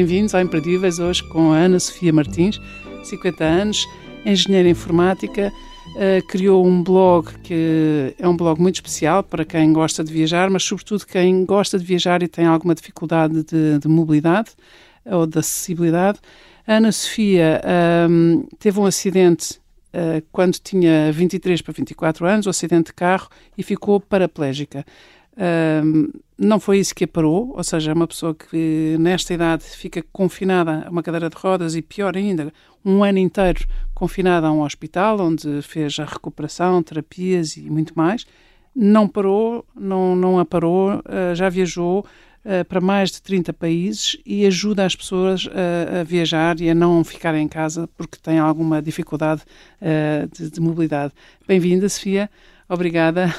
Bem-vindos ao Imperdíveis, hoje com a Ana Sofia Martins, 50 anos, engenheira informática, uh, criou um blog que é um blog muito especial para quem gosta de viajar, mas sobretudo quem gosta de viajar e tem alguma dificuldade de, de mobilidade ou de acessibilidade. A Ana Sofia um, teve um acidente uh, quando tinha 23 para 24 anos, um acidente de carro, e ficou paraplégica. Não foi isso que a parou, ou seja, é uma pessoa que nesta idade fica confinada a uma cadeira de rodas e, pior ainda, um ano inteiro confinada a um hospital onde fez a recuperação, terapias e muito mais. Não parou, não, não a parou, uh, já viajou uh, para mais de 30 países e ajuda as pessoas a, a viajar e a não ficar em casa porque têm alguma dificuldade uh, de, de mobilidade. Bem-vinda, Sofia. Obrigada.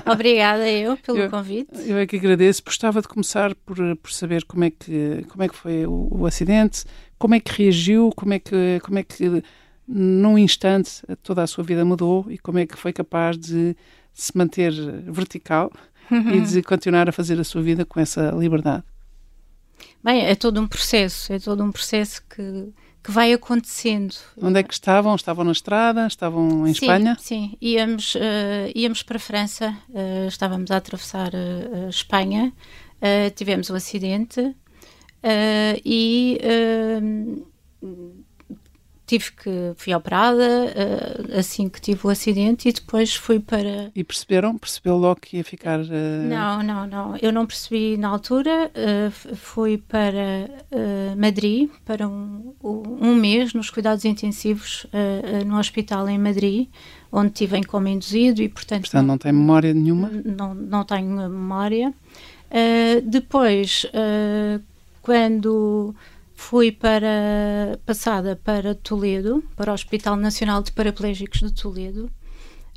Obrigada eu pelo eu, convite. Eu é que agradeço. Gostava de começar por, por saber como é que, como é que foi o, o acidente, como é que reagiu, como é que, como é que num instante toda a sua vida mudou e como é que foi capaz de se manter vertical e de continuar a fazer a sua vida com essa liberdade. Bem, é todo um processo, é todo um processo que que vai acontecendo. Onde é que estavam? Estavam na estrada? Estavam em sim, Espanha? Sim, íamos, uh, íamos para a França, uh, estávamos a atravessar uh, a Espanha, tivemos um acidente e tive que fui operada uh, assim que tive o acidente e depois fui para e perceberam? Percebeu logo que ia ficar uh... não não não. Eu não percebi na altura uh, fui para Madrid para um, um mês nos cuidados intensivos no hospital em Madrid onde tive em coma induzido e portanto portanto não, não tem memória nenhuma? Não não tenho memória. Depois quando fui para passada para Toledo, para o Hospital Nacional de Paraplégicos de Toledo.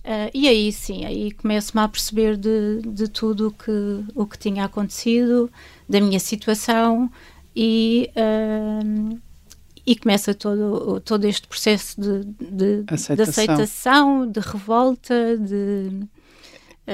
Uh, e aí sim, aí começo-me a perceber de, de tudo que, o que tinha acontecido, da minha situação e, uh, e começa todo, todo este processo de, de, aceitação. de, aceitação, de revolta, de,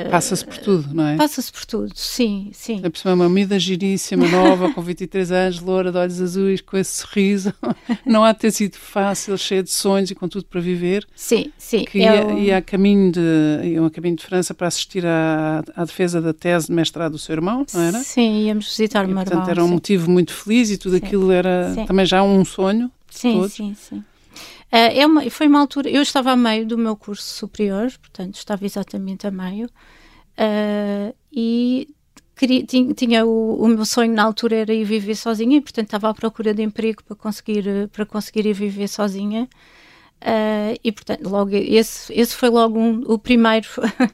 Passa-se por tudo, não é? Passa-se por tudo, sim, sim. É por uma miúda giríssima, nova, com 23 anos, loura, de olhos azuis, com esse sorriso. Não há de ter sido fácil, cheia de sonhos e com tudo para viver. Sim, sim. Que ia, ia, a caminho de, ia a caminho de França para assistir à, à defesa da tese de mestrado do seu irmão, não era? Sim, íamos visitar o meu irmão. Portanto, era um sim. motivo muito feliz e tudo sim. aquilo era sim. também já um sonho. Sim, todos. sim, sim. Uh, é uma, foi uma altura, eu estava a meio do meu curso superior, portanto estava exatamente a meio, uh, e queria, tinha, tinha o, o, meu sonho na altura era ir viver sozinha, e portanto estava à procura de emprego para conseguir, para conseguir ir viver sozinha. Uh, e portanto, logo esse, esse foi logo um, o primeiro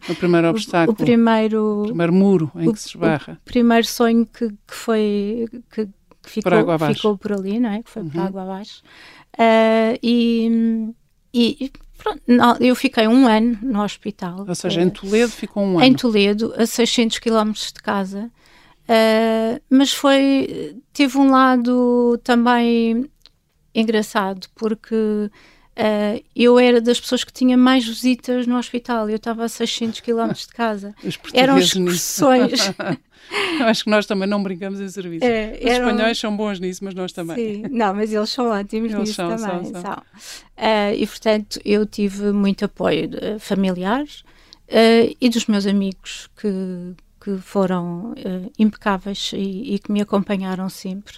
o primeiro obstáculo, o, o primeiro, o primeiro muro em o, que se esbarra. O primeiro sonho que, que foi que, que ficou, por ficou por ali, não é? Que foi uhum. para água abaixo. Uh, e, e pronto, eu fiquei um ano no hospital. Ou seja, em Toledo ficou um ano. Em Toledo, a 600 km de casa. Uh, mas foi teve um lado também engraçado porque uh, eu era das pessoas que tinha mais visitas no hospital eu estava a 600 km de casa eram excursões Eu acho que nós também não brincamos em serviço. É, Os eram... espanhóis são bons nisso, mas nós também. Sim, não, mas eles são ótimos eles nisso são, também. São, são. Uh, e portanto eu tive muito apoio de familiares uh, e dos meus amigos que, que foram uh, impecáveis e, e, que me acompanharam sempre.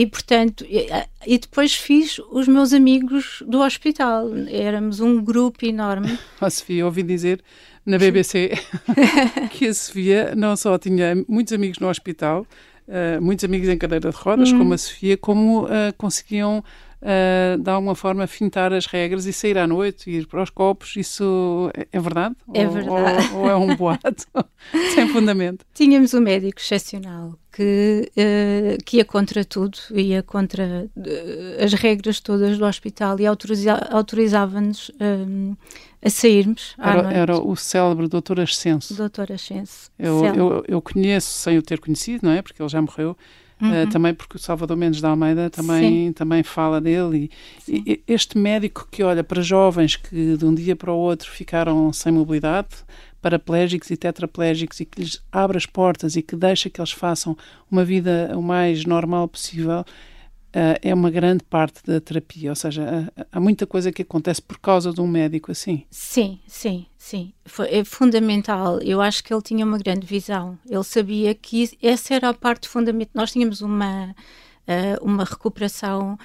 E portanto, e, depois fiz os meus amigos do hospital. Éramos um grupo enorme. Oh, Sofia, ouvi dizer na BBC que a Sofia não só tinha muitos amigos no hospital, uh, muitos amigos em cadeira de rodas, uhum. como a Sofia, como uh, conseguiam uh, de alguma forma fintar as regras e sair à noite, ir para os copos, isso é, é verdade? É verdade. Ou, ou é um boato sem fundamento? Tínhamos um médico excepcional que, uh, que ia contra tudo, ia contra uh, as regras todas do hospital e autoriza autorizava-nos um, a sairmos era, era, o célebre Doutor Ascenso. Doutor Ascenso. Eu, eu, eu, conheço, sem o ter conhecido, não é? Porque ele já morreu, uhum. uh, também porque o Salvador Mendes da Almeida também, também fala dele. E, e, este médico que olha para jovens que de um dia para o outro ficaram sem mobilidade, paraplégicos e tetraplégicos e que lhes abre as portas e que deixa que eles façam uma vida o mais normal possível, uh, é uma grande parte da terapia. Ou seja, uh, há muita coisa que acontece por causa de um médico assim. Sim, sim, sim. Foi, é fundamental. Eu acho que ele tinha uma grande visão. Ele sabia que essa era a parte fundamental. Nós tínhamos uma, uh, uma recuperação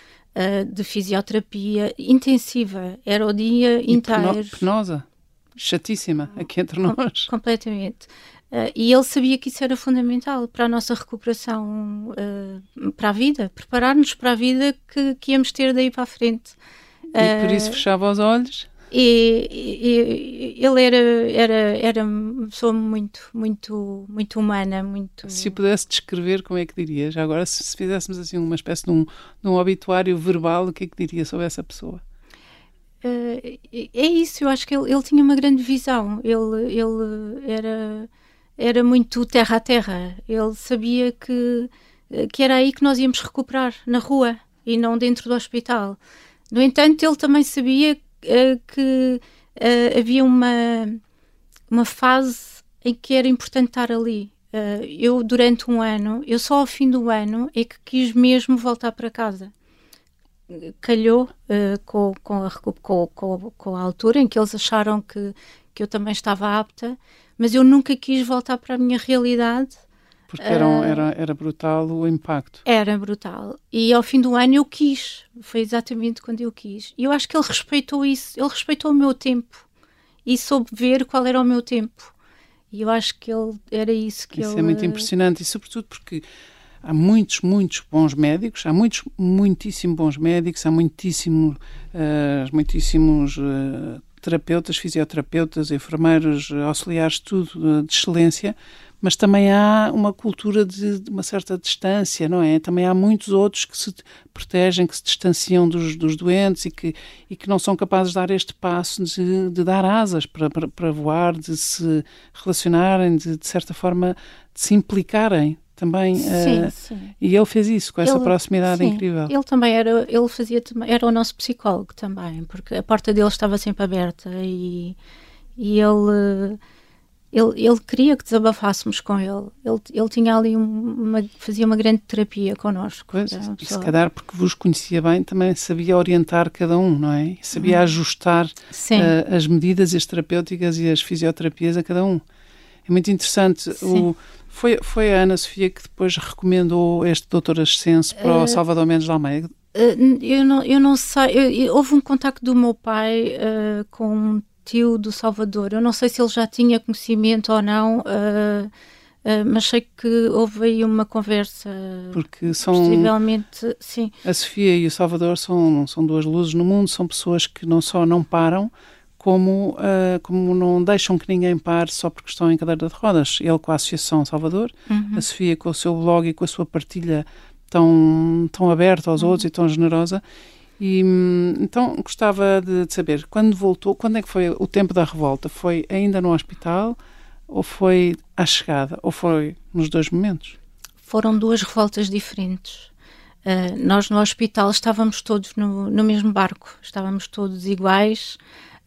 de fisioterapia intensiva. Era o dia e inteiro. Penosa? chatíssima aqui entre nós. Completamente. Uh, e ele sabia que isso era fundamental para a nossa recuperação, uh, para a vida, preparar-nos para a vida que, que íamos ter daí para a frente. E por isso fechava os olhos? E, e, ele era, era, era uma pessoa muito, muito, muito humana, muito... Se pudesse descrever, como é que diria? Já agora, se, se fizéssemos assim uma espécie de um, de um obituário verbal, o que é que diria sobre essa pessoa? Uh, é isso, eu acho que ele, ele, tinha uma grande visão. Ele, ele era, era muito terra a terra. Ele sabia que, que era aí que nós íamos recuperar, na rua e não dentro do hospital. No entanto, ele também sabia uh, que uh, havia uma, uma fase em que era importante estar ali. eu, durante um ano, eu só ao fim do ano é que quis mesmo voltar para casa calhou uh, com, com, a, com, com, com, a altura em que eles acharam que, que eu também estava apta, mas eu nunca quis voltar para a minha realidade. Porque era, uh, era, era brutal o impacto. Era brutal. E ao fim do ano eu quis. Foi exatamente quando eu quis. E eu acho que ele respeitou isso. Ele respeitou o meu tempo. E soube ver qual era o meu tempo. E eu acho que ele era isso que isso ele... Isso é muito impressionante. E sobretudo porque há muitos, muitos bons médicos, há muitos, muitíssimo bons médicos, há muitíssimo, uh, muitíssimos uh, terapeutas, fisioterapeutas, enfermeiros, auxiliares, tudo uh, de excelência, mas também há uma cultura de, de, uma certa distância, não é? Também há muitos outros que se protegem, que se distanciam dos, dos doentes e que, e que não são capazes de dar este passo de, de dar asas para, para, para, voar, de se relacionarem, de, de certa forma, de se implicarem também sim, uh, sim. e ele fez isso com essa ele, proximidade sim, incrível ele também era ele fazia era o nosso psicólogo também porque a porta dele estava sempre aberta e, e ele ele, ele queria que desabafássemos com ele. Ele, ele tinha ali uma, fazia uma grande terapia connosco. Pois, e se calhar porque vos conhecia bem, também sabia orientar cada um, não é? Sabia hum. ajustar uh, as medidas as terapêuticas e as fisioterapias a cada um. É muito interessante. O, foi, foi a Ana Sofia que depois recomendou este doutor Ascenso para uh, o Salvador Mendes de Almeida? Uh, eu, não, eu não sei. Eu, eu, houve um contacto do meu pai uh, com um tio do Salvador. Eu não sei se ele já tinha conhecimento ou não. Uh, mas sei que houve aí uma conversa. Porque são. Possivelmente, sim. A Sofia e o Salvador são, são duas luzes no mundo, são pessoas que não só não param, como, uh, como não deixam que ninguém pare só porque estão em cadeira de rodas. Ele com a Associação Salvador, uhum. a Sofia com o seu blog e com a sua partilha tão, tão aberta aos uhum. outros e tão generosa. E então gostava de, de, saber quando voltou, quando é que foi o tempo da revolta? Foi ainda no hospital ou foi à chegada ou foi nos dois momentos? Foram duas revoltas diferentes. Uh, nós no hospital estávamos todos no, no mesmo barco, estávamos todos iguais.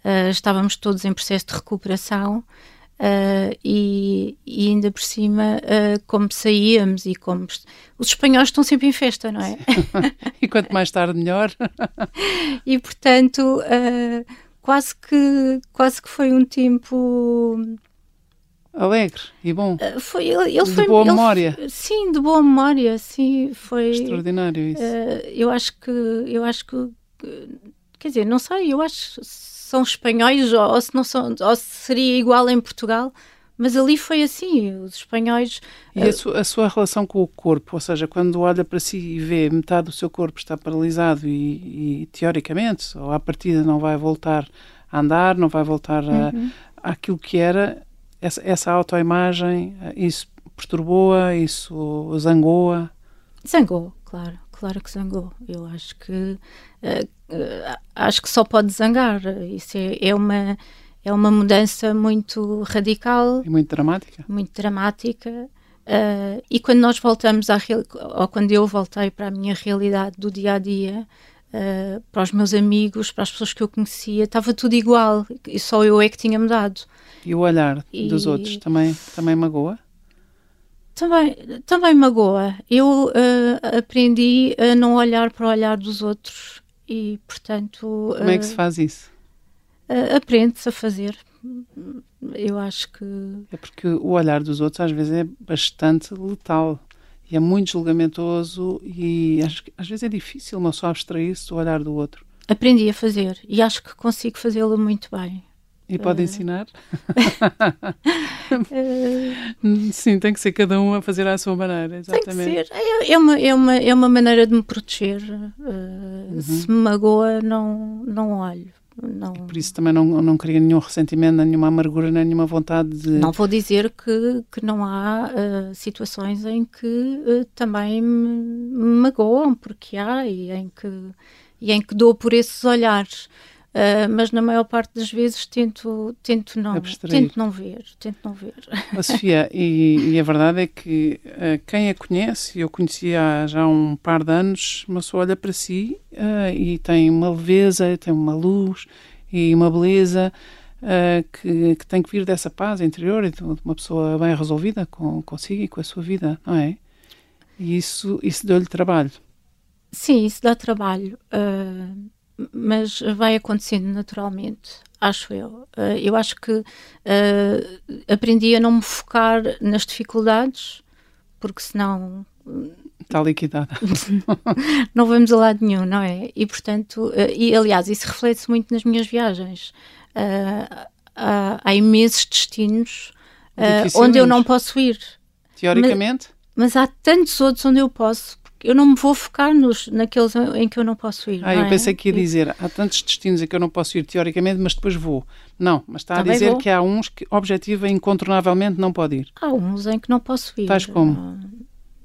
Uh, estávamos todos em processo de recuperação uh, e, e, ainda por cima, uh, como saíamos e como. Os espanhóis estão sempre em festa, não é? e quanto mais tarde, melhor. e portanto, quase, que, quase que foi um tempo. Alegre e bom. foi, ele, ele de foi, boa ele, memória. Sim, de boa memória, sim. Foi, Extraordinário isso. eu acho que. Eu acho que. Quer dizer, não sei, eu acho são espanhóis ou, se não são, ou se seria igual em Portugal, mas ali foi assim, os espanhóis... E a, su a, sua relação com o corpo, ou seja, quando olha para si e vê metade do seu corpo está paralisado e, e teoricamente, ou à partida não vai voltar a andar, não vai voltar a, uhum. àquilo que era, essa, essa autoimagem, isso perturbou-a, isso zangou-a? Zangou, claro claro que zangou. Eu acho que uh, uh, acho que só pode zangar. Isso é, é, uma é uma mudança muito radical e muito dramática. Muito dramática. Uh, e quando nós voltamos à ou quando eu voltei para a minha realidade do dia a dia, uh, para os meus amigos, para as pessoas que eu conhecia, estava tudo igual e só eu é que tinha mudado. E o olhar e... dos outros também, também magoa? Também, também magoa. Eu uh, aprendi a não olhar para o olhar dos outros e, portanto. Como é que se faz isso? Aprende-se a fazer eu acho que. É porque o olhar dos outros às vezes é bastante letal e é muito julgamentoso e às, às vezes é difícil uma só abstrair-se do olhar do outro. Aprendi a fazer e acho que consigo fazê-lo muito bem. E pode uh... ensinar? Sim, tem que ser cada um a fazer à sua maneira, exatamente. Tem que ser. É, é, uma, é, uma, é uma maneira de me proteger. Uh, uhum. Se me magoa, não, não olho. Não... Por isso também não, não cria nenhum ressentimento, nenhuma amargura, nenhuma vontade de. Não vou dizer que, que não há uh, situações em que uh, também me magoam, porque há, e em que, e em que dou por esses olhares. Uh, mas na maior parte das vezes tento, tento, não, tento não ver, tento não ver. A Sofia, e, e, a verdade é que uh, quem a conhece, eu conhecia há já um par de anos, uma pessoa olha para si uh, e tem uma leveza, tem uma luz e uma beleza que, que, tem que vir dessa paz interior e de uma pessoa bem resolvida com, consigo e com a sua vida, não é? E isso, isso deu-lhe trabalho. Sim, isso dá trabalho. Uh, mas vai acontecendo naturalmente, acho eu. Uh, eu acho que uh, aprendi a não me focar nas dificuldades, porque senão. Está liquidada. não vamos a lado nenhum, não é? E portanto, uh, e aliás, isso reflete-se muito nas minhas viagens. Há, há, imensos destinos onde eu não posso ir. Teoricamente? Mas, mas há tantos outros onde eu posso, eu não me vou focar nos, naqueles em que eu não posso ir. Ah, eu é? pensei que ia dizer, há tantos destinos em que eu não posso ir teoricamente, mas depois vou. Não, mas está Também a dizer vou. que há uns que objetiva incontornavelmente não pode ir. Há uns em que não posso ir. Tais como?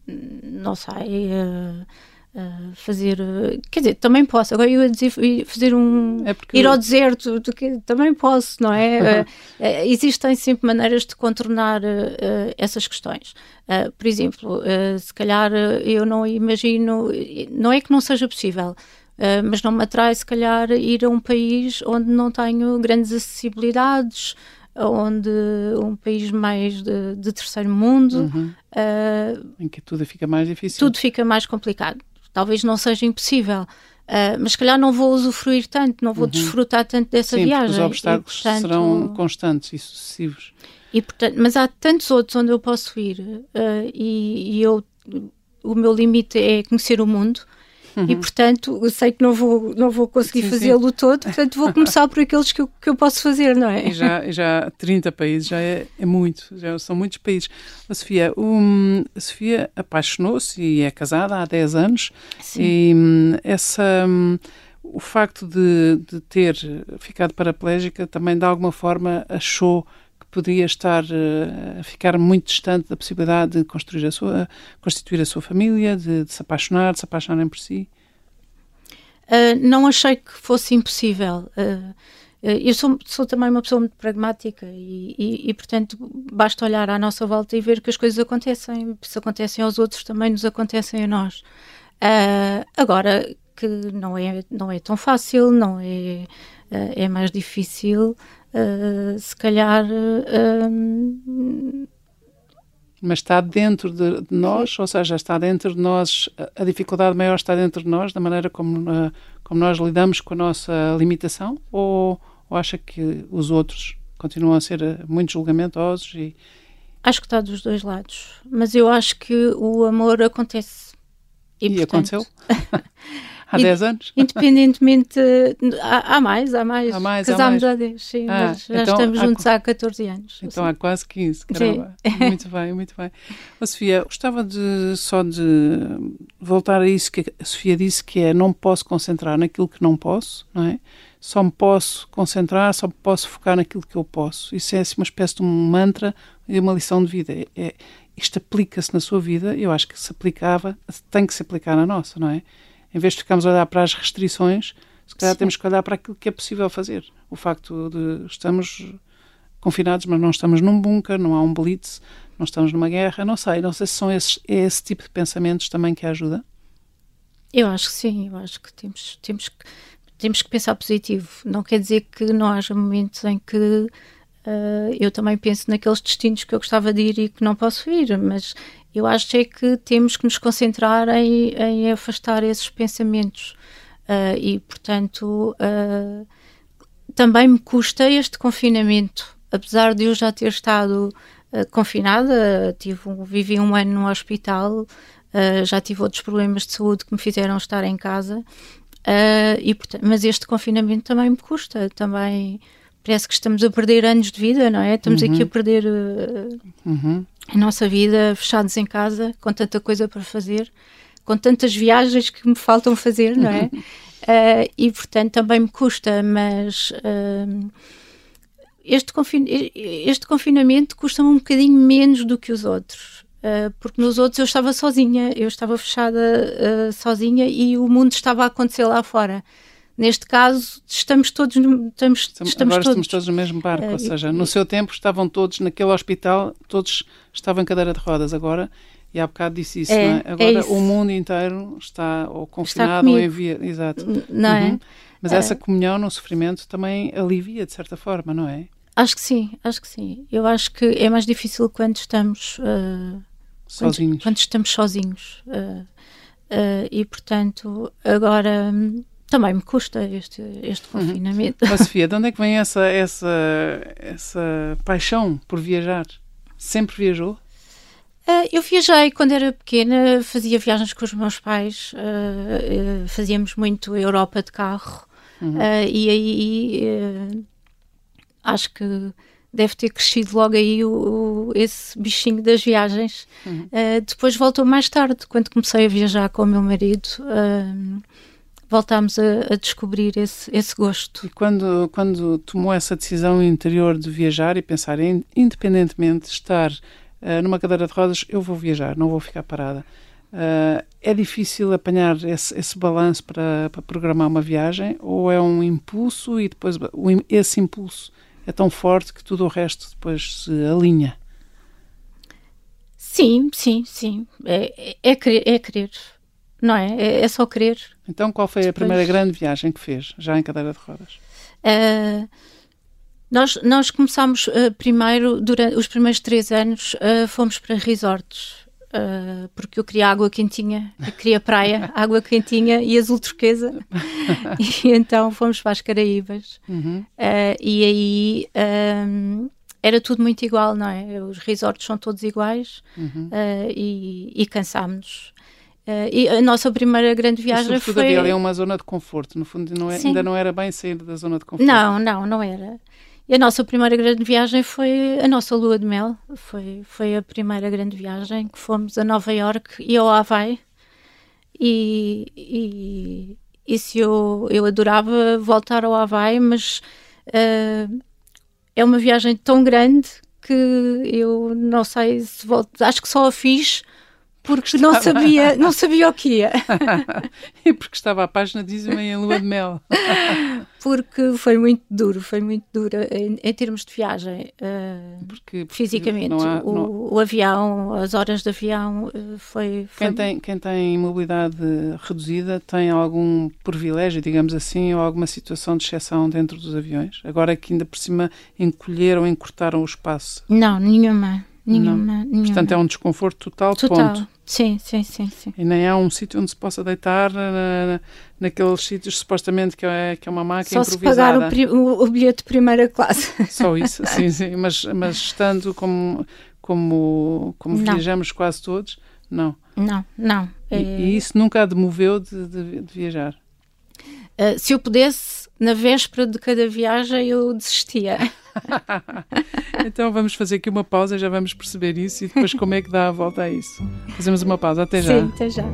Não sei. Uh, Uh, fazer, uh, quer dizer, também posso. Agora eu ia dizer fazer um é ir ao deserto, que, também posso, não é? Uh, existem sempre maneiras de contornar essas questões. por exemplo, se calhar eu não imagino, não é que não seja possível. mas não me atrai, se calhar, ir a um país onde não tenho grandes acessibilidades, onde um país mais de, de terceiro mundo uhum. em que tudo fica mais difícil, tudo fica mais complicado talvez não seja impossível. Uh, mas se calhar não vou usufruir tanto, não vou uhum. desfrutar tanto dessa Sim, viagem. Os obstáculos e, portanto, serão constantes e sucessivos. E, portanto, mas há tantos outros onde eu posso ir uh, e, e, eu, o meu limite é conhecer o mundo Uhum. E, portanto, eu sei que não vou, não vou conseguir fazê-lo todo, portanto, vou começar por aqueles que eu, que eu posso fazer, não é? E já, já 30 países, já é, é muito, já são muitos países. A Sofia, um, a Sofia apaixonou-se e é casada há 10 anos. Sim. E um, essa. Um, o facto de, de ter ficado paraplégica também de alguma forma achou poderia estar uh, a ficar muito distante da possibilidade de construir a sua, constituir a sua família, de, de se apaixonar, de se apaixonarem por si? Uh, não achei que fosse impossível. Uh, eu sou, sou, também uma pessoa muito pragmática e, e, e, portanto, basta olhar à nossa volta e ver que as coisas acontecem. Se acontecem aos outros, também nos acontecem a nós. Uh, agora, que não é, não é tão fácil, não é, é mais difícil, uh, se calhar. Uh, mas está dentro de, de, nós, ou seja, está dentro de nós, a dificuldade maior está dentro de nós, da maneira como, uh, como nós lidamos com a nossa limitação, ou, ou acha que os outros continuam a ser muito julgamentosos? E... Acho que está dos dois lados, mas eu acho que o amor acontece. E, e portanto... aconteceu? Há 10 anos? Independentemente. Há, há, mais, há mais. Há mais Casámos há, mais. há 10, sim, ah, mas já então, estamos juntos há, há 14 anos. Então assim. há quase 15, caramba. Sim. Muito bem, muito bem. Oh, Sofia, gostava de, só de voltar a isso que a Sofia disse, que é não posso concentrar naquilo que não posso, não é? Só me posso concentrar, só me posso focar naquilo que eu posso. Isso é assim, uma espécie de um mantra e uma lição de vida. É, é isto aplica-se na sua vida, eu acho que se aplicava, tem que se aplicar na nossa, não é? Em vez de ficarmos a olhar para as restrições, se calhar Sim. temos que olhar para aquilo que é possível fazer. O facto de estamos confinados, mas não estamos num bunker, não há um blitz, não estamos numa guerra, não sei, não sei se são esses, é esse tipo de pensamentos também que ajuda. Eu acho que sim, eu acho que temos, temos, que, temos que pensar positivo. Não quer dizer que não haja momentos em que uh, eu também penso naqueles destinos que eu gostava de ir e que não posso ir, mas eu acho é que temos que nos concentrar em, em afastar esses pensamentos. Uh, e, portanto, uh, também me custa este confinamento, apesar de eu já ter estado confinada, tive vivi um ano no hospital, já tive outros problemas de saúde que me fizeram estar em casa, e, portanto, mas este confinamento também me custa, também parece que estamos a perder anos de vida, não é? Estamos uhum. aqui a perder uhum. a nossa vida fechados em casa, com tanta coisa para fazer com tantas viagens que me faltam fazer, não é? uh, e portanto também me custa, mas uh, este, confin este confinamento custa-me um bocadinho menos do que os outros. Uh, porque nos outros eu estava sozinha, eu estava fechada sozinha e o mundo estava a acontecer lá fora. Neste caso, estamos todos no, estamos, estamos Agora todos, estamos todos no mesmo barco, ou seja, no seu tempo estavam todos naquele hospital, todos estavam em cadeira de rodas. Agora e há bocado disse isso, é, não é? é Agora é o mundo inteiro está ou confinado está ou em via. Exato. Não é? uhum. é? Mas é. essa comunhão no sofrimento também alivia, de certa forma, não é? Acho que sim, acho que sim. Eu acho que é mais difícil quando estamos uh, sozinhos. Quando, quando, estamos sozinhos. Uh, uh, e portanto, agora hum, também me custa este, este uhum. confinamento. Uhum. Mas, Sofia, de onde é que vem essa, essa, essa paixão por viajar? Sempre viajou? Uh, eu viajei quando era pequena, fazia viagens com os meus pais, uh, uh, fazíamos muito Europa de carro uhum. e aí acho que deve ter crescido logo aí o, o esse bichinho das viagens. Uhum. depois voltou mais tarde, quando comecei a viajar com o meu marido voltámos a, a, descobrir esse, esse gosto. E quando, quando tomou essa decisão interior de viajar e pensar em, independentemente de estar uh, numa cadeira de rodas, eu vou viajar, não vou ficar parada. Uh, é difícil apanhar esse, esse balanço para, para, programar uma viagem ou é um impulso e depois o, esse impulso é tão forte que tudo o resto depois se alinha? Sim, sim, sim. É, é, é, querer, é querer, não é? é? é? só querer. Então, qual foi depois... a primeira grande viagem que fez, já em cadeira de rodas? Uh, nós, nós começámos uh, primeiro, durante os primeiros três anos, uh, fomos para resorts. Porque eu queria água quentinha, eu queria praia, água quentinha e azul turquesa. e então fomos para as Caraíbas. Uhum. e aí um, era tudo muito igual, não é? Os resorts são todos iguais uhum. e, e cansámos-nos. Uh, e a nossa primeira grande viagem foi. Ali é uma zona de conforto, no fundo, não é, ainda não era bem sair da zona de conforto. Não, não, não era. E a nossa primeira grande viagem foi a nossa lua de mel. Foi, foi a primeira grande viagem que fomos a Nova York e ao Havaí. E, e isso eu, eu adorava voltar ao Havaí, mas uh, é uma viagem tão grande que eu não sei se volto. Acho que só a fiz porque não sabia, não sabia o que ia. e porque estava apaixonadíssima em lua de mel. porque foi muito duro, foi muito duro em, em termos de viagem, uh, porque, porque fisicamente. Há, o, não... o, avião, as horas de avião, uh, foi, foi... Quem, tem, quem tem mobilidade reduzida tem algum privilégio, digamos assim, ou alguma situação de exceção dentro dos aviões? Agora que ainda por cima encolheram, encurtaram o espaço. Não, nenhuma. Nenhuma, nenhuma. Portanto, é um desconforto total, total. ponto. Sim, sim, sim, sim. E nem há um sítio onde se possa deitar na, naqueles sítios supostamente que é, que é uma máquina Só improvisada. Só se pagar o, o, bilhete de primeira classe. Só isso, sim, sim. Mas, mas estando como, como, como viajamos quase todos, não. Não, não. E, e, isso nunca a demoveu de, de, de viajar? Uh, se eu pudesse, na véspera de cada viagem, eu desistia. então vamos fazer aqui uma pausa, já vamos perceber isso e depois como é que dá a volta a isso. Fazemos uma pausa, até já. Sim, até já.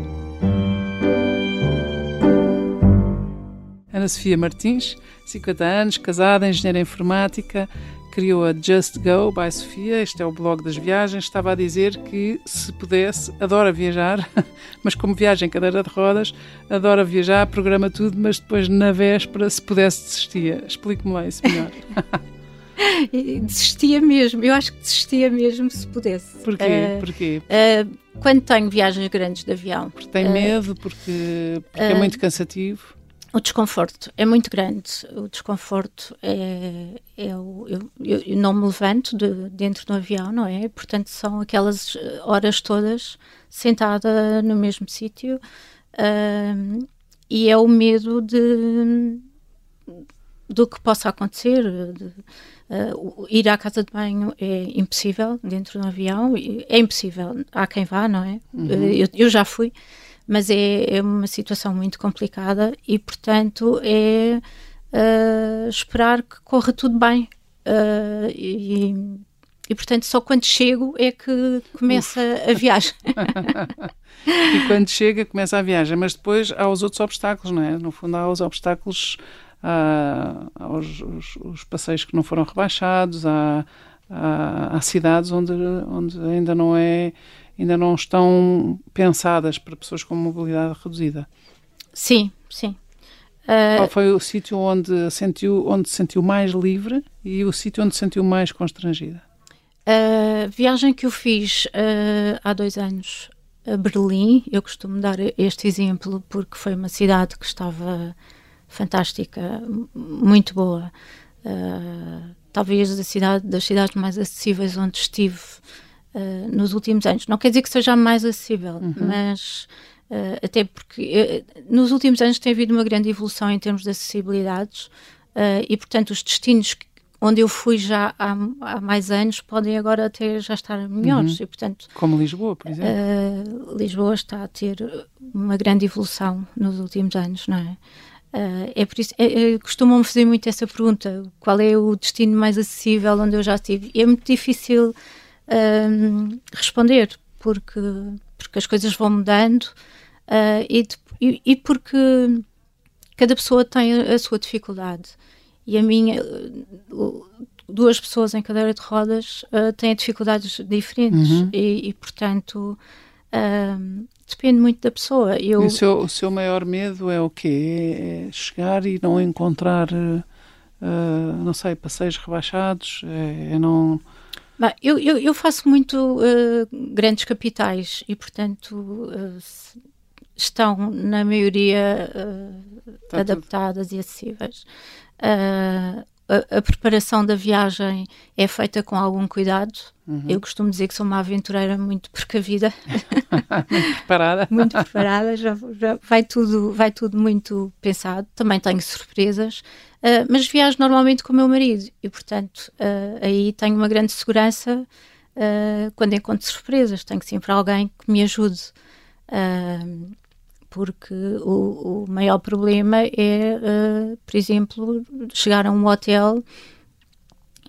Ana Sofia Martins, 50 anos, casada, engenheira informática, criou a Just Go by Sofia, este é o blog das viagens. Estava a dizer que, se pudesse, adora viajar, mas como viaja em cadeira de rodas, adora viajar, programa tudo, mas depois na véspera, se pudesse, desistia. Explique-me lá isso melhor. desistia mesmo, eu acho que desistia mesmo se pudesse. Porquê? Uh, Porquê? Uh, quando tenho viagens grandes de avião. Porque tem medo, porque, porque é muito cansativo. O desconforto é muito grande. O desconforto é. é o, eu, eu, não me levanto de, dentro do avião, não é? Portanto, são aquelas horas todas sentada no mesmo sítio. Uh, e é o medo de do que possa acontecer. De, uh, ir à casa de banho é impossível dentro de um avião, é impossível. Há quem vá, não é? Uhum. Uh, eu, eu, já fui, mas é, é, uma situação muito complicada e, portanto, é uh, esperar que corra tudo bem. e, e, portanto, só quando chego é que começa Uf. a viagem. e quando chega, começa a viagem. Mas depois há os outros obstáculos, não é? No fundo, há os obstáculos há, os, os, os, passeios que não foram rebaixados, há, há, há, cidades onde, onde ainda não é ainda não estão pensadas para pessoas com mobilidade reduzida. Sim, sim. Uh, Qual foi o sítio onde sentiu onde se sentiu mais livre e o sítio onde se sentiu mais constrangida? A viagem que eu fiz uh, há dois anos a Berlim, eu costumo dar este exemplo porque foi uma cidade que estava fantástica, muito boa. Uh, talvez da cidade, das cidades mais acessíveis onde estive uh, nos últimos anos. Não quer dizer que seja mais acessível, uhum. mas uh, até porque nos últimos anos tem havido uma grande evolução em termos de acessibilidades e, portanto, os destinos onde eu fui já há, há, mais anos podem agora até já estar melhores. Uhum. E, portanto, Como Lisboa, por exemplo. Lisboa está a ter uma grande evolução nos últimos anos, não é? Uh, é por isso, é, é, costumam-me fazer muito essa pergunta: qual é o destino mais acessível onde eu já estive? E é muito difícil uh, responder, porque, porque as coisas vão mudando uh, e, e, e, porque cada pessoa tem a, a, sua dificuldade. E a minha, duas pessoas em cadeira de rodas têm dificuldades diferentes, uhum. e, e, portanto depende muito da pessoa. Eu... o, seu, o seu maior medo é o quê? É chegar e não encontrar, uh, não sei, passeios rebaixados? É, é não... Bah, eu, eu, eu, faço muito uh, grandes capitais e, portanto, uh, estão, na maioria, adaptadas tudo. e acessíveis a, a, preparação da viagem é feita com algum cuidado. Uhum. Eu costumo dizer que sou uma aventureira muito precavida. muito preparada. muito preparada, já, já, vai, tudo, vai tudo muito pensado. Também tenho surpresas, uh, mas viajo normalmente com o meu marido e, portanto, uh, aí tenho uma grande segurança uh, quando encontro surpresas. Tenho sempre alguém que me ajude porque o, o maior problema é, uh, por exemplo, chegar a um hotel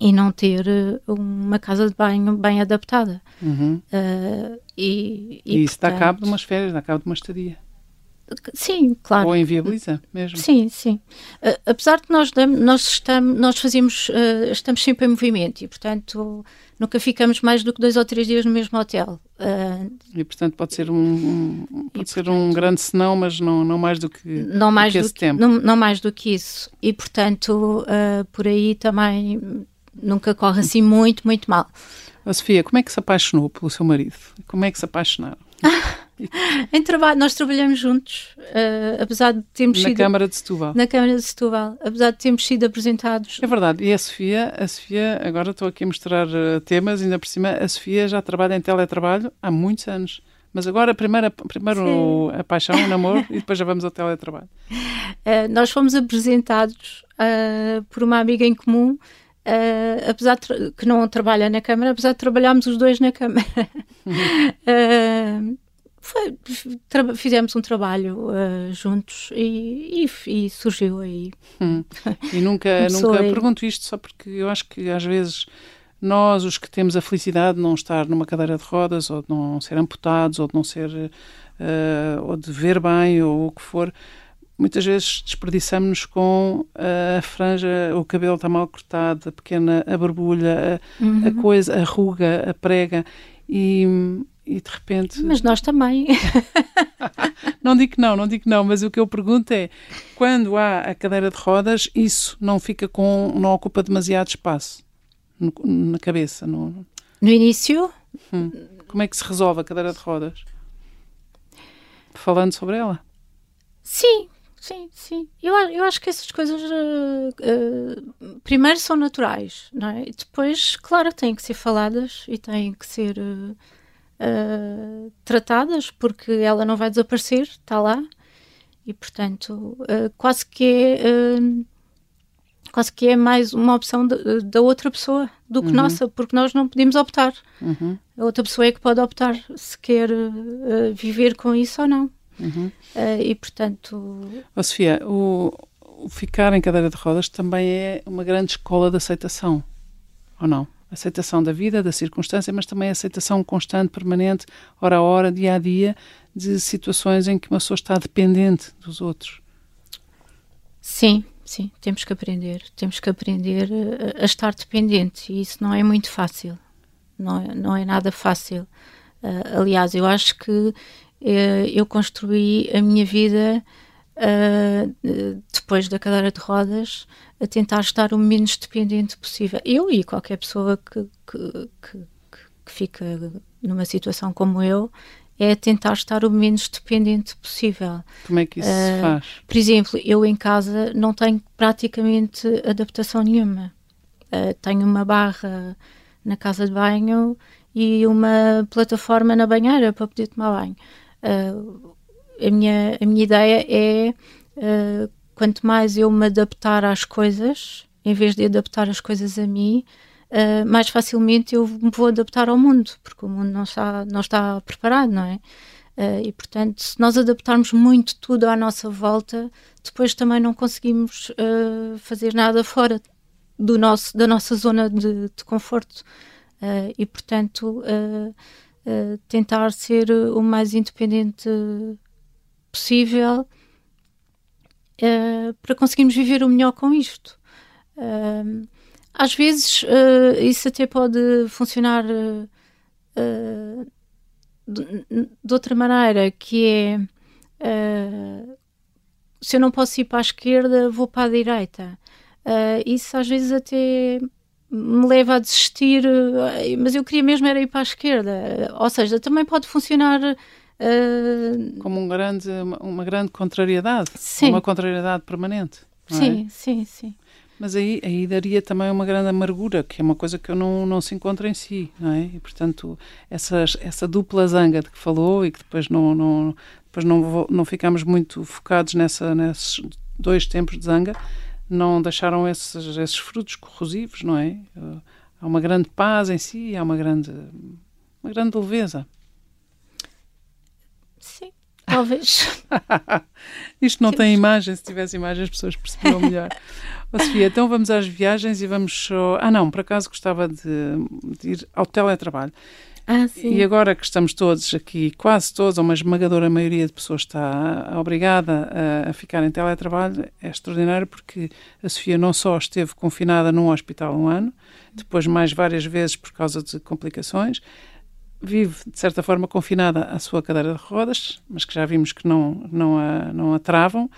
e não ter eh, uma casa de banho bem adaptada. Uhum. Uh, e, e, e, isso portanto, dá cabo de umas férias, dá cabo de uma estadia. Sim, claro. Ou inviabiliza mesmo. Sim, sim. Uh, apesar de nós, nós, estamos, nós fazemos, uh, estamos sempre em movimento e, portanto, nunca ficamos mais do que dois ou três dias no mesmo hotel. Uh, e, portanto, pode ser um, um pode ser portanto, um grande senão, mas não, não mais do que, não mais do que esse que, tempo. Não, não, mais do que isso. E, portanto, por aí também nunca corre assim muito, muito mal. A Sofia, como é que se apaixonou pelo seu marido? Como é que se apaixonaram? em trabalho, nós trabalhamos juntos, uh, apesar de termos na sido... Na Câmara de Setúbal. Na Câmara de Setúbal, apesar de termos sido apresentados... É verdade, e a Sofia, a Sofia agora estou aqui a mostrar uh, temas, ainda por cima, a Sofia já trabalha em teletrabalho há muitos anos. Mas agora, primeiro, primeiro a paixão, o namoro, e depois já vamos ao teletrabalho. Uh, nós fomos apresentados por uma amiga em comum Uh, apesar de que não trabalha na Câmara, apesar de trabalharmos os dois na Câmara. uh, foi, fizemos um trabalho uh, juntos e, e, e, surgiu aí. Hum. E nunca, nunca aí. pergunto isto só porque eu acho que às vezes nós, os que temos a felicidade de não estar numa cadeira de rodas ou de não ser amputados ou de não ser ou de ver bem ou o que for, muitas vezes desperdiçamos-nos com a franja, o cabelo está mal cortado, a pequena, a borbulha, a, uhum. a coisa, a ruga, a prega e, e de repente... Mas nós também. não digo que não, não digo que não, mas o que eu pergunto é, quando há a cadeira de rodas, isso não fica com, não ocupa demasiado espaço? no, na cabeça? No... no início? Hum. Como é que se resolve a cadeira de rodas? Falando sobre ela? Sim, sim, sim. Eu, eu acho que essas coisas uh, uh, primeiro são naturais, não é? E depois, claro, têm que ser faladas e têm que ser uh, tratadas porque ela não vai desaparecer, está lá e portanto quase que é quase que é mais uma opção da outra pessoa do que uhum. nossa, porque nós não podemos optar. Uhum. A outra pessoa é que pode optar se quer uh, viver com isso ou não. Uhum. Uh, e portanto. Oh, Sofia, o, o, ficar em cadeira de rodas também é uma grande escola de aceitação, ou não? Aceitação da vida, da circunstância, mas também aceitação constante, permanente, hora a hora, dia a dia, de situações em que uma pessoa está dependente dos outros. Sim, Sim, temos que aprender. Temos que aprender a, a estar dependente e isso não é muito fácil. Não é, não é nada fácil. Uh, aliás, eu acho que uh, eu construí a minha vida uh, depois da cadeira de rodas a tentar estar o menos dependente possível. Eu e qualquer pessoa que, que, que, que fica numa situação como eu é tentar estar o menos dependente possível. Como é que isso uh, se ah, faz? Por exemplo, eu em casa não tenho praticamente adaptação nenhuma. Uh, tenho uma barra na casa de banho e uma plataforma na banheira para poder tomar banho. Uh, a, minha, a minha ideia é quanto mais eu me adaptar às coisas, em vez de adaptar as coisas a mim, uh, mais facilmente eu me vou adaptar ao mundo, porque o mundo não está, não está preparado, não é? Uh, e portanto, se nós adaptarmos muito tudo à nossa volta, depois também não conseguimos uh, fazer nada fora do nosso, da nossa zona de, de conforto. Uh, e portanto, tentar ser o mais independente possível para conseguirmos viver o melhor com isto. Uh, às vezes uh, isso até pode funcionar uh, de, de, outra maneira, que é se eu não posso ir para a esquerda, vou para a direita. isso às vezes até me leva a desistir, mas eu queria mesmo era ir para a esquerda. Ou seja, também pode funcionar Uh... Como um grande, uma, grande contrariedade, sim. uma contrariedade permanente. Sim, é? sim, sim. Mas aí, aí daria também uma grande amargura, que é uma coisa que não, não se encontra em si, não é? E, portanto, essas, essa dupla zanga de que falou e que depois não, não, depois não, não ficamos muito focados nessa, nesses dois tempos de zanga, não deixaram esses, esses frutos corrosivos, não é? Há uma grande paz em si, há uma grande, uma grande leveza. Talvez. Isto não tem imagem, se tivesse imagem as pessoas percebiam melhor. Oh, Sofia, então vamos às viagens e vamos só. Ah, não, por acaso gostava de, de ir ao teletrabalho. Ah, sim. E agora que estamos todos aqui, quase todos, ou uma esmagadora maioria de pessoas está obrigada a, a, ficar em teletrabalho, é extraordinário porque a Sofia não só esteve confinada num hospital um ano, depois mais várias vezes por causa de complicações, vive de certa forma confinada à sua cadeira de rodas, mas que já vimos que não, não, a, não a travam,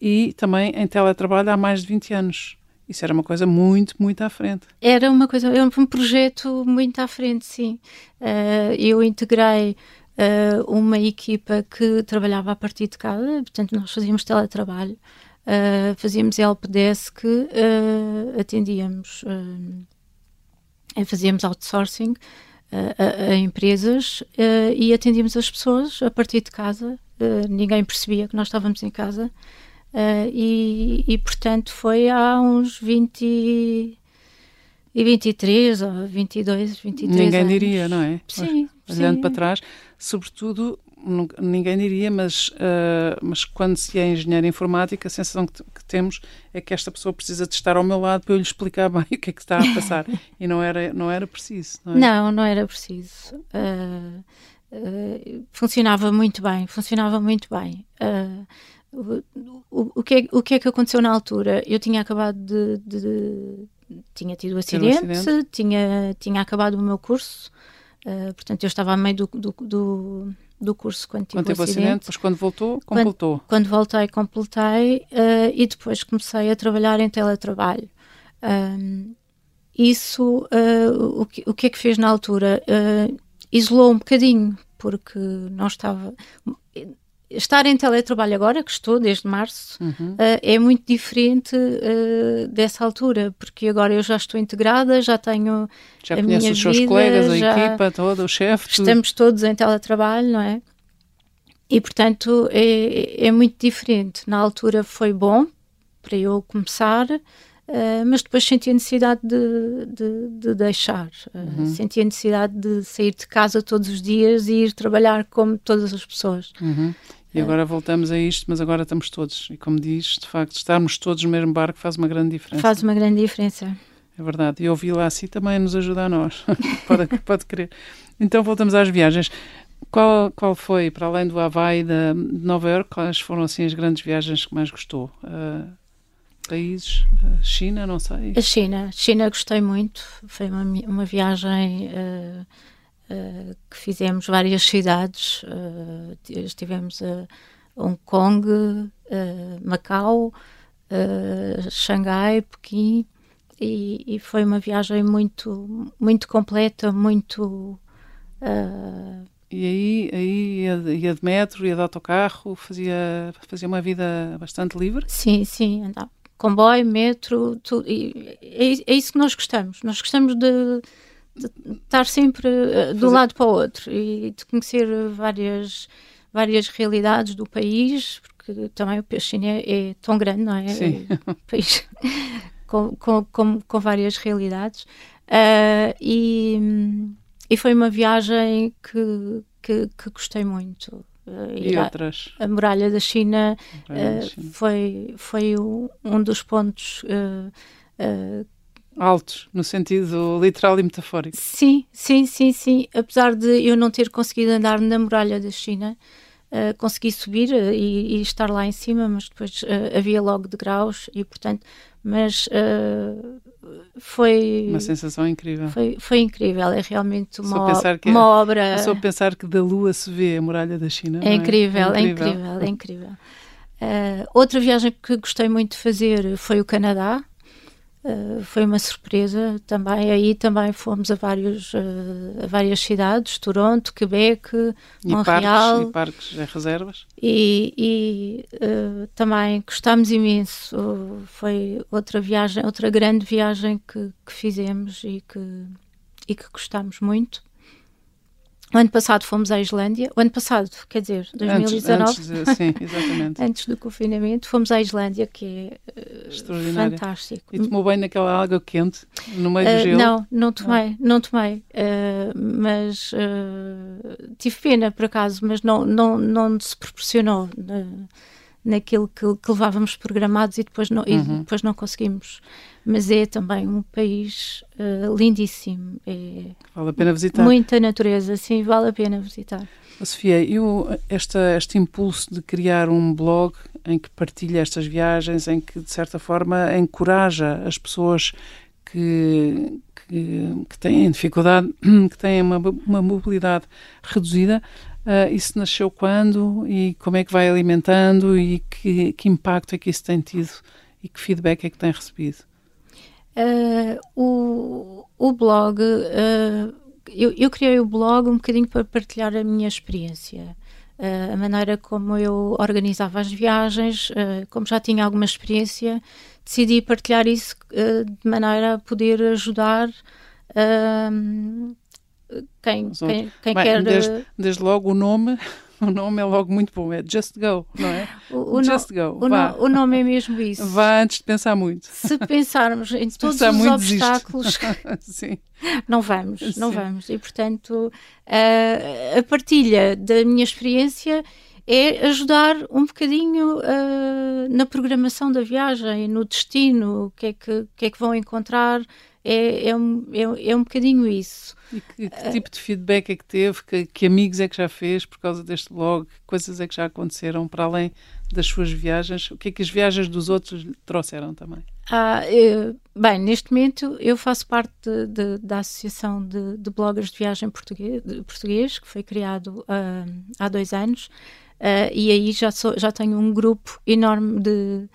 e também em teletrabalho há mais de 20 anos. Isso era uma coisa muito, muito à frente. Era uma coisa, era um projeto muito à frente, sim. Uh, eu integrei uh, uma equipa que trabalhava a partir de casa, portanto nós fazíamos teletrabalho, uh, fazíamos helpdesk, atendíamos, fazíamos outsourcing a, a empresas e atendíamos as pessoas a partir de casa. ninguém percebia que nós estávamos em casa Uh, e, e, portanto, foi há uns 20 e 23 ou 22, 23 Ninguém anos. diria, não é? Sim. Olhando sim. para trás, sobretudo, ninguém diria, mas, uh, mas quando se é engenheiro informática, a sensação que, que, temos é que esta pessoa precisa de estar ao meu lado para eu lhe explicar bem o que é que está a passar. e não era, não era preciso, não é? Não, não era preciso. Uh, funcionava muito bem, funcionava muito bem. Uh, o, o, que é, o que é que aconteceu na altura? Eu tinha acabado de. de, de tinha tido um acidente, um acidente, Tinha, tinha acabado o meu curso, uh, portanto eu estava a meio do, do, do, do curso quando tive quando o acidente. acidente. Quando voltou, completou? Quando, quando voltei, completei uh, e depois comecei a trabalhar em teletrabalho. Um, isso, uh, o, que, o que é que fez na altura? Uh, isolou um bocadinho, porque não estava. Estar em teletrabalho agora, que estou desde março, uhum. uh, é muito diferente dessa altura, porque agora eu já estou integrada, já tenho. Já a minha os seus vida, colegas, a já equipa toda, o chefe. Estamos todos em teletrabalho, não é? E portanto é, é muito diferente. Na altura foi bom para eu começar, Uh, mas depois senti a necessidade de, de, de deixar, uh, uhum. senti a necessidade de sair de casa todos os dias e ir trabalhar como todas as pessoas. Uhum. E agora voltamos a isto, mas agora estamos todos. E como diz, de facto, estarmos todos no mesmo barco faz uma grande diferença. Faz uma grande diferença. É verdade. E ouvir lá assim também nos ajuda a nós. pode, pode crer. Então voltamos às viagens. Qual, qual foi, para além do Havaí de Nova Iorque, quais foram assim as grandes viagens que mais gostou? Uh, países? China, não sei. A China. China gostei muito. Foi uma, uma viagem uh, uh, que fizemos várias cidades. Uh, estivemos a Hong Kong, Macau, Xangai, Pequim. E, e, foi uma viagem muito, muito completa, muito... E aí, aí ia, de, ia de metro, ia de autocarro, fazia, fazia uma vida bastante livre? Sim, sim, andava comboio, metro, tudo. É, é, isso que nós gostamos. Nós gostamos de, de estar sempre uh, de um lado para o outro e de conhecer várias, várias realidades do país, porque também o China é, é tão grande, não é? Sim. É um país com, com, com, com, várias realidades. Uh, e, e foi uma viagem que, que, que gostei muito. Uh, e outras? A, a muralha da China, uh, foi, foi o, um dos pontos uh, altos, no sentido literal e metafórico. Sim, sim, sim, sim. Apesar de eu não ter conseguido andar na muralha da China, uh, consegui subir uh, e, e, estar lá em cima, mas depois uh, havia logo degraus e, portanto, mas foi uma sensação incrível. Foi, foi incrível, é realmente uma, que, uma obra. Só pensar que da Lua se vê a muralha da China. É, incrível, é? é incrível, é incrível, é incrível. Outra viagem que gostei muito de fazer foi o Canadá. Uh, foi uma surpresa também. Aí também fomos a, vários, uh, a várias cidades, Toronto, Quebec, e Montreal. Parques, e parques e reservas. E, e uh, também gostámos imenso. Foi outra viagem, outra grande viagem que, que fizemos e que, e que gostámos muito. O ano passado fomos à Islândia. O ano passado, quer dizer, 2019. Antes, antes sim, exatamente. antes do confinamento, fomos à Islândia, que é uh, fantástico. E tomou bem naquela água quente, no meio do uh, gelo? Não, não tomei, não, não tomei. Uh, mas uh, tive pena, por acaso, mas não, não, não se proporcionou naquilo que, que, levávamos programados e depois não, uhum. e depois não conseguimos mas é também um país uh, lindíssimo. É vale a pena visitar. Muita natureza, sim, vale a pena visitar. Sofia, e esta, este impulso de criar um blog em que partilha estas viagens, em que de certa forma encoraja as pessoas que, que, que têm dificuldade, que têm uma, uma mobilidade reduzida, uh, isso nasceu quando e como é que vai alimentando e que, que impacto é que isso tem tido e que feedback é que tem recebido? Uh, o, o blog, uh, eu, eu, criei o blog um bocadinho para partilhar a minha experiência. Uh, a maneira como eu organizava as viagens, como já tinha alguma experiência, decidi partilhar isso de maneira a poder ajudar quem, quem, quem Bem, quer. Desde, desde logo o nome o nome é logo muito bom, é Just Go, não é? O, o Just no, Go. O, no, o, nome é mesmo isso. Vá antes de pensar muito. Se pensarmos em Se todos os obstáculos, não vamos, não Sim. vamos. E portanto, a, a partilha da minha experiência é ajudar um bocadinho uh, na programação da viagem, no destino, o que é que, que, é que vão encontrar, é, é, um, é, é um bocadinho isso. E que, que tipo de feedback é que teve? Que, que, amigos é que já fez por causa deste blog? Que coisas é que já aconteceram para além das suas viagens? O que é que as viagens dos outros trouxeram também? Ah, eu, bem, neste momento eu faço parte de, de, da Associação de, de, Bloggers de Viagem Português, português que foi criado uh, há dois anos, uh, e aí já, sou, já tenho um grupo enorme de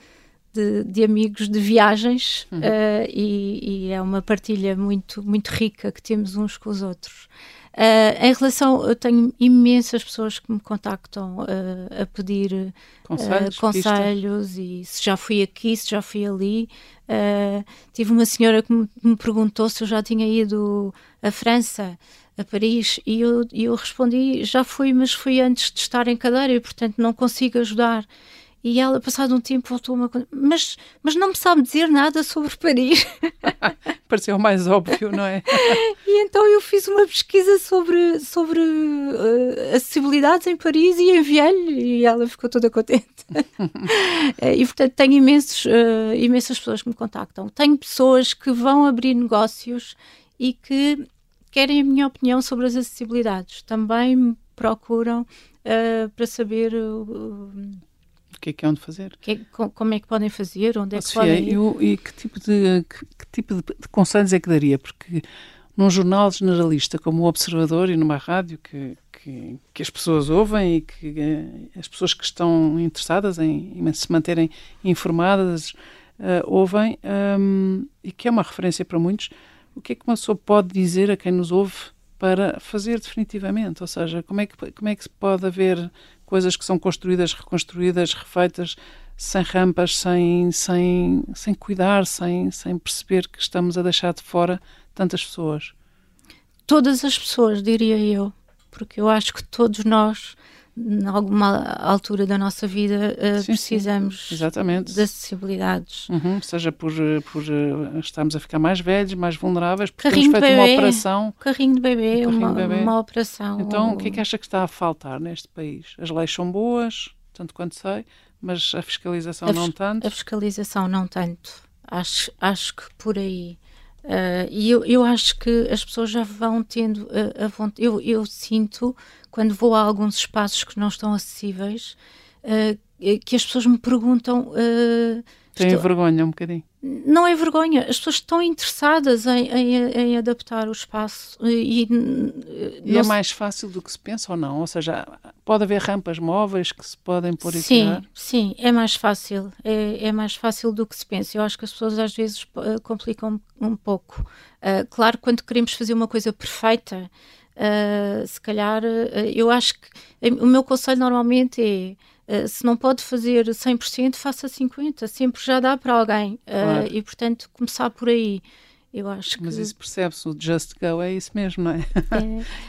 de, de, amigos de viagens uhum. uh, e, e, é uma partilha muito, muito rica que temos uns com os outros. Uh, em relação, eu tenho imensas pessoas que me contactam uh, a pedir conselhos, conselhos e se já fui aqui, se já fui ali. tive uma senhora que me, me, perguntou se eu já tinha ido à França, a Paris, e eu, eu respondi: já fui, mas fui antes de estar em cadeira e, portanto, não consigo ajudar. E ela, passado um tempo, voltou-me a mas, mas não me sabe dizer nada sobre Paris. Pareceu mais óbvio, não é? e então eu fiz uma pesquisa sobre, sobre uh, acessibilidades em Paris e enviei-lhe e ela ficou toda contente. Eh, e portanto tenho imensos, uh, imensas pessoas que me contactam. Tenho pessoas que vão abrir negócios e que querem a minha opinião sobre as acessibilidades. Também me procuram uh, para saber o que é que é onde fazer. Que é, como é que podem fazer? Onde é que Sofia, podem ir? Eu, e que tipo, de, que, que tipo de, de, conselhos é que daria? Porque num jornal generalista como o Observador e numa rádio que, que, que as pessoas ouvem e que uh, as pessoas que estão interessadas em, em se manterem informadas uh, ouvem um, e que é uma referência para muitos, o que é que uma pessoa pode dizer a quem nos ouve para fazer definitivamente? Ou seja, como é que, como é que se pode haver coisas que são construídas, reconstruídas, refeitas, sem rampas, sem, sem, sem cuidar, sem, sem perceber que estamos a deixar de fora tantas pessoas? Todas as pessoas, diria eu, porque eu acho que todos nós em alguma altura da nossa vida uh, sim, precisamos sim. De acessibilidades. Uhum, seja por, por uh, estarmos a ficar mais velhos, mais vulneráveis, porque carrinho temos feito bebê, uma operação. Carrinho de bebê, um uma, de bebê. uma operação. Então, ou... o que é que acha que está a faltar neste país? As leis são boas, tanto quanto sei, mas a fiscalização a não tanto? A fiscalização não tanto. Acho, acho que por aí. Uh, e eu, eu acho que as pessoas já vão tendo uh, a vontade. Eu, eu sinto, quando vou a alguns espaços que não estão acessíveis, uh, que as pessoas me perguntam. Têm estou... vergonha um bocadinho não é vergonha, as pessoas estão interessadas em, em, em adaptar o espaço e, e é mais fácil do que se pensa ou não? Ou seja, pode haver rampas móveis que se podem pôr e sim, tirar? Sim, é mais fácil, é, é, mais fácil do que se pensa. Eu acho que as pessoas às vezes uh, complicam um pouco. Uh, claro, quando queremos fazer uma coisa perfeita, uh, se calhar, eu acho que o meu conselho normalmente é eh, se não pode fazer 100%, faça 50%. Sempre já dá para alguém. Eh, claro. e, portanto, começar por aí. Eu acho Mas isso percebe-se, o Just Go é isso mesmo, não é?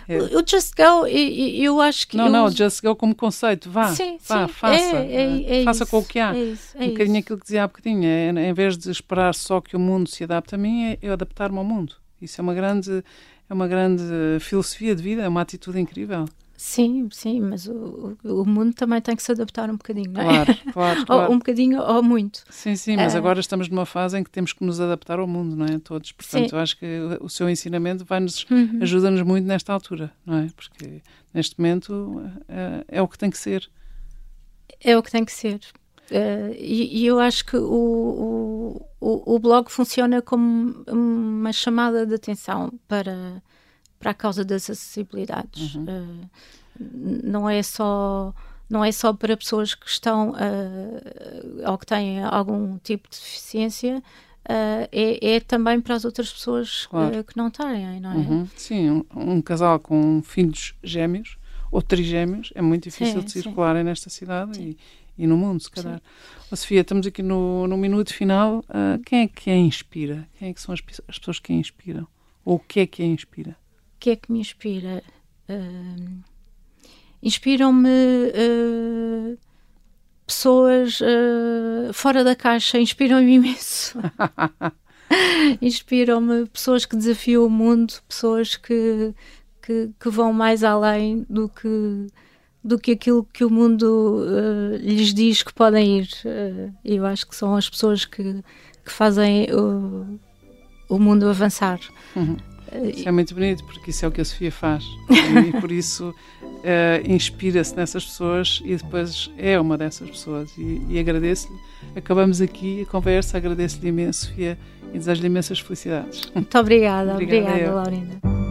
é. é. O Just Go, eu, acho que. Não, eu... não, o Just Go como conceito, vá, sim, vá, sim. faça. É, é, é faça isso, com o que há. Isso, um bocadinho aquilo que dizia há bocadinho, é, em vez de esperar só que o mundo se adapte a mim, é eu adaptar-me ao mundo. Isso é uma grande, é uma grande filosofia de vida, é uma atitude incrível. Sim, sim, mas o, o mundo também tem que se adaptar um bocadinho, não é? Claro, claro, claro. ou, um bocadinho ou muito. Sim, sim, mas uh, agora estamos numa fase em que temos que nos adaptar ao mundo, não é? Todos. Portanto, sim. eu acho que o seu ensinamento vai-nos, uhum. ajuda-nos muito nesta altura, não é? Porque neste momento é, é, o que tem que ser. É o que tem que ser. Uh, e, e, eu acho que o, o, o blog funciona como uma chamada de atenção para para a causa das acessibilidades. Uhum. Uh, não é só não é só para pessoas que estão uh, ou que têm algum tipo de deficiência, uh, é, é, também para as outras pessoas claro. uh, que não têm, não é? Uhum. Sim, um, um, casal com filhos gêmeos ou trigêmeos é muito difícil sim, de circularem sim. nesta cidade e, e, no mundo, se calhar. Oh, Sofia, estamos aqui no, no minuto final. quem é que a inspira? Quem é que são as, as pessoas que a inspiram? Ou o que é que a inspira? que é que me inspira? Uh, Inspiram-me uh, pessoas uh, fora da caixa, inspiram-me imenso. inspiram-me pessoas que desafiam o mundo, pessoas que, que, que, vão mais além do que do que aquilo que o mundo uh, lhes diz que podem ir. Uh, eu acho que são as pessoas que, que fazem o, o mundo avançar. Uhum. Isso é muito bonito, porque isso é o que a Sofia faz. e por isso uh, inspira-se nessas pessoas e depois é uma dessas pessoas. E, e agradeço-lhe. Acabamos aqui a conversa, agradeço-lhe imenso, Sofia, e desejo-lhe imensas felicidades. Muito obrigada, obrigada, obrigada Laurinda.